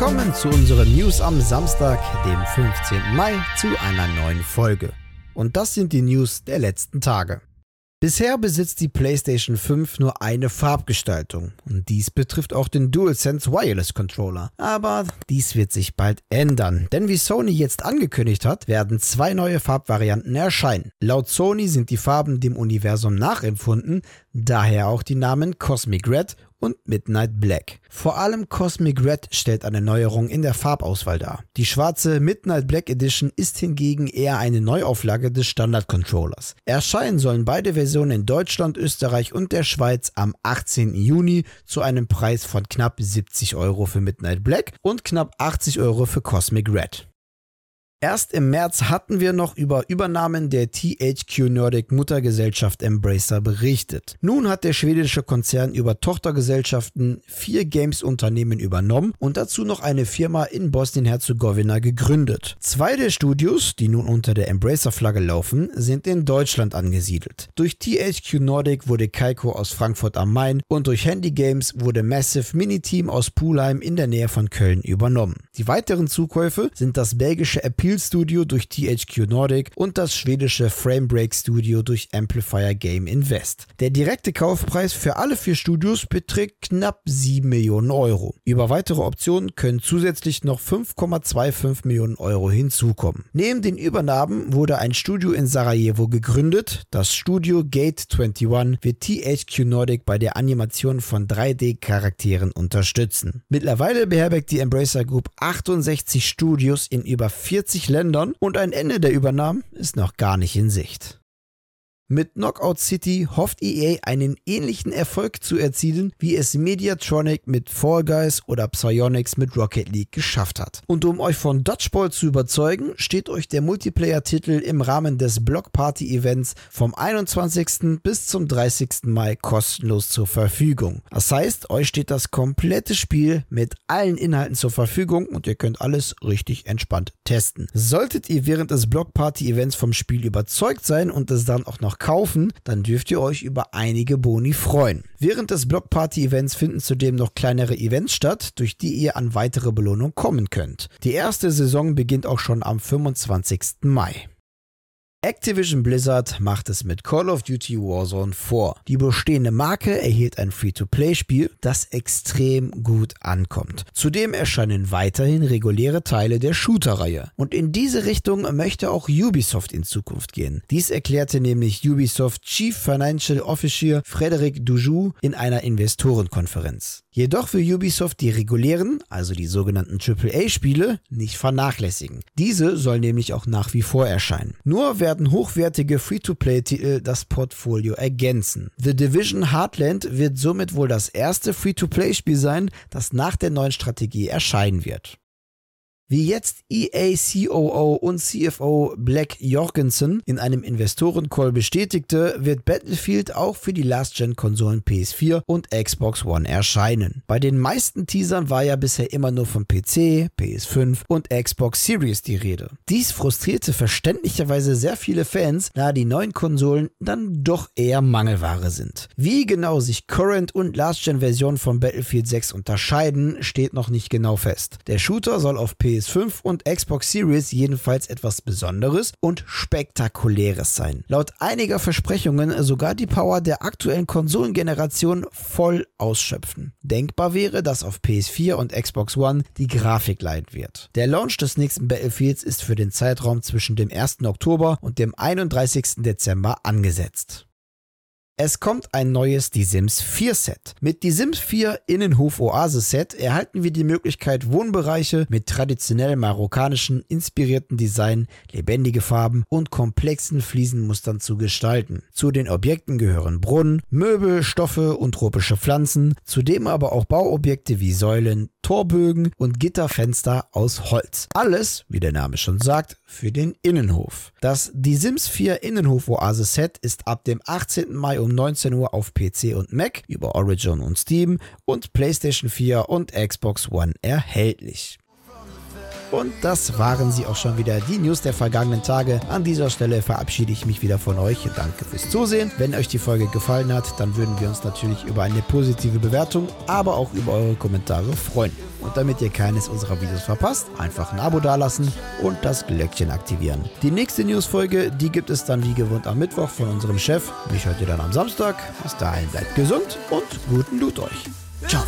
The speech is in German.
Willkommen zu unseren News am Samstag, dem 15. Mai, zu einer neuen Folge. Und das sind die News der letzten Tage. Bisher besitzt die PlayStation 5 nur eine Farbgestaltung und dies betrifft auch den DualSense Wireless Controller. Aber dies wird sich bald ändern, denn wie Sony jetzt angekündigt hat, werden zwei neue Farbvarianten erscheinen. Laut Sony sind die Farben dem Universum nachempfunden, daher auch die Namen Cosmic Red und Midnight Black. Vor allem Cosmic Red stellt eine Neuerung in der Farbauswahl dar. Die schwarze Midnight Black Edition ist hingegen eher eine Neuauflage des Standard-Controllers. Erscheinen sollen beide Versionen in Deutschland, Österreich und der Schweiz am 18. Juni zu einem Preis von knapp 70 Euro für Midnight Black und knapp 80 Euro für Cosmic Red. Erst im März hatten wir noch über Übernahmen der THQ Nordic Muttergesellschaft Embracer berichtet. Nun hat der schwedische Konzern über Tochtergesellschaften vier Games-Unternehmen übernommen und dazu noch eine Firma in Bosnien-Herzegowina gegründet. Zwei der Studios, die nun unter der Embracer-Flagge laufen, sind in Deutschland angesiedelt. Durch THQ Nordic wurde Kaiko aus Frankfurt am Main und durch Handy Games wurde Massive Mini-Team aus Pulheim in der Nähe von Köln übernommen. Die weiteren Zukäufe sind das belgische Appeal Appeal Studio durch THQ Nordic und das schwedische Framebreak Studio durch Amplifier Game Invest. Der direkte Kaufpreis für alle vier Studios beträgt knapp 7 Millionen Euro. Über weitere Optionen können zusätzlich noch 5,25 Millionen Euro hinzukommen. Neben den Übernahmen wurde ein Studio in Sarajevo gegründet. Das Studio Gate 21 wird THQ Nordic bei der Animation von 3D-Charakteren unterstützen. Mittlerweile beherbergt die Embracer Group 68 Studios in über 40 Ländern und ein Ende der Übernahmen ist noch gar nicht in Sicht. Mit Knockout City hofft EA einen ähnlichen Erfolg zu erzielen, wie es Mediatronic mit Fall Guys oder Psyonix mit Rocket League geschafft hat. Und um euch von Dodgeball zu überzeugen, steht euch der Multiplayer-Titel im Rahmen des Block Party Events vom 21. bis zum 30. Mai kostenlos zur Verfügung. Das heißt, euch steht das komplette Spiel mit allen Inhalten zur Verfügung und ihr könnt alles richtig entspannt testen. Solltet ihr während des Block Party Events vom Spiel überzeugt sein und es dann auch noch kaufen, dann dürft ihr euch über einige Boni freuen. Während des Block Party Events finden zudem noch kleinere Events statt, durch die ihr an weitere Belohnungen kommen könnt. Die erste Saison beginnt auch schon am 25. Mai. Activision Blizzard macht es mit Call of Duty Warzone vor. Die bestehende Marke erhielt ein Free-to-Play-Spiel, das extrem gut ankommt. Zudem erscheinen weiterhin reguläre Teile der Shooter-Reihe. Und in diese Richtung möchte auch Ubisoft in Zukunft gehen. Dies erklärte nämlich Ubisoft Chief Financial Officer Frederic Dujoux in einer Investorenkonferenz. Jedoch will Ubisoft die regulären, also die sogenannten AAA-Spiele, nicht vernachlässigen. Diese sollen nämlich auch nach wie vor erscheinen. Nur werden hochwertige Free-to-Play-Titel das Portfolio ergänzen. The Division Heartland wird somit wohl das erste Free-to-Play-Spiel sein, das nach der neuen Strategie erscheinen wird. Wie jetzt EA COO und CFO Black Jorgensen in einem Investorencall bestätigte, wird Battlefield auch für die Last-Gen-Konsolen PS4 und Xbox One erscheinen. Bei den meisten Teasern war ja bisher immer nur von PC, PS5 und Xbox Series die Rede. Dies frustrierte verständlicherweise sehr viele Fans, da die neuen Konsolen dann doch eher Mangelware sind. Wie genau sich Current und Last-Gen-Versionen von Battlefield 6 unterscheiden, steht noch nicht genau fest. Der Shooter soll auf PS PS5 und Xbox Series jedenfalls etwas Besonderes und Spektakuläres sein. Laut einiger Versprechungen sogar die Power der aktuellen Konsolengeneration voll ausschöpfen. Denkbar wäre, dass auf PS4 und Xbox One die Grafik leiden wird. Der Launch des nächsten Battlefields ist für den Zeitraum zwischen dem 1. Oktober und dem 31. Dezember angesetzt. Es kommt ein neues Die Sims 4 Set. Mit Die Sims 4 Innenhof Oase Set erhalten wir die Möglichkeit, Wohnbereiche mit traditionell marokkanischen inspirierten Design, lebendige Farben und komplexen Fliesenmustern zu gestalten. Zu den Objekten gehören Brunnen, Möbel, Stoffe und tropische Pflanzen, zudem aber auch Bauobjekte wie Säulen, Torbögen und Gitterfenster aus Holz. Alles, wie der Name schon sagt, für den Innenhof. Das Die Sims 4 Innenhof Oase Set ist ab dem 18. Mai um 19 Uhr auf PC und Mac über Origin und Steam und PlayStation 4 und Xbox One erhältlich. Und das waren sie auch schon wieder, die News der vergangenen Tage. An dieser Stelle verabschiede ich mich wieder von euch. Danke fürs Zusehen. Wenn euch die Folge gefallen hat, dann würden wir uns natürlich über eine positive Bewertung, aber auch über eure Kommentare freuen. Und damit ihr keines unserer Videos verpasst, einfach ein Abo dalassen und das Glöckchen aktivieren. Die nächste Newsfolge, die gibt es dann wie gewohnt am Mittwoch von unserem Chef. Mich hört ihr dann am Samstag. Bis dahin bleibt gesund und guten Loot euch. Ciao.